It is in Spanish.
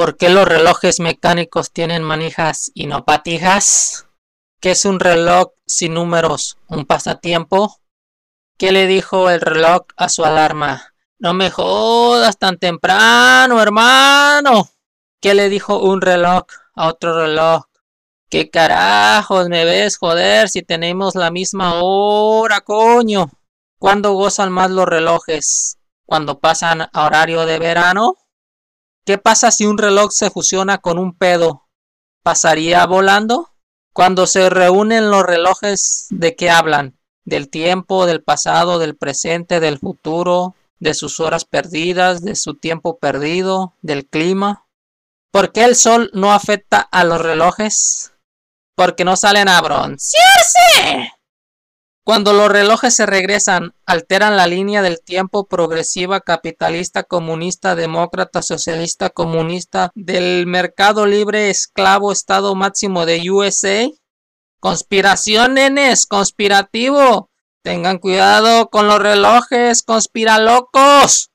¿Por qué los relojes mecánicos tienen manijas y no patijas? ¿Qué es un reloj sin números? ¿Un pasatiempo? ¿Qué le dijo el reloj a su alarma? No me jodas tan temprano, hermano. ¿Qué le dijo un reloj a otro reloj? ¿Qué carajos me ves, joder, si tenemos la misma hora, coño? ¿Cuándo gozan más los relojes? ¿Cuando pasan a horario de verano? ¿Qué pasa si un reloj se fusiona con un pedo? ¿Pasaría volando? Cuando se reúnen los relojes, ¿de qué hablan? ¿Del tiempo, del pasado, del presente, del futuro, de sus horas perdidas, de su tiempo perdido, del clima? ¿Por qué el sol no afecta a los relojes? Porque no salen a broncearse. Cuando los relojes se regresan, alteran la línea del tiempo progresiva, capitalista, comunista, demócrata, socialista, comunista, del mercado libre, esclavo, estado máximo de USA. Conspiración, nenes, conspirativo. Tengan cuidado con los relojes, conspiralocos.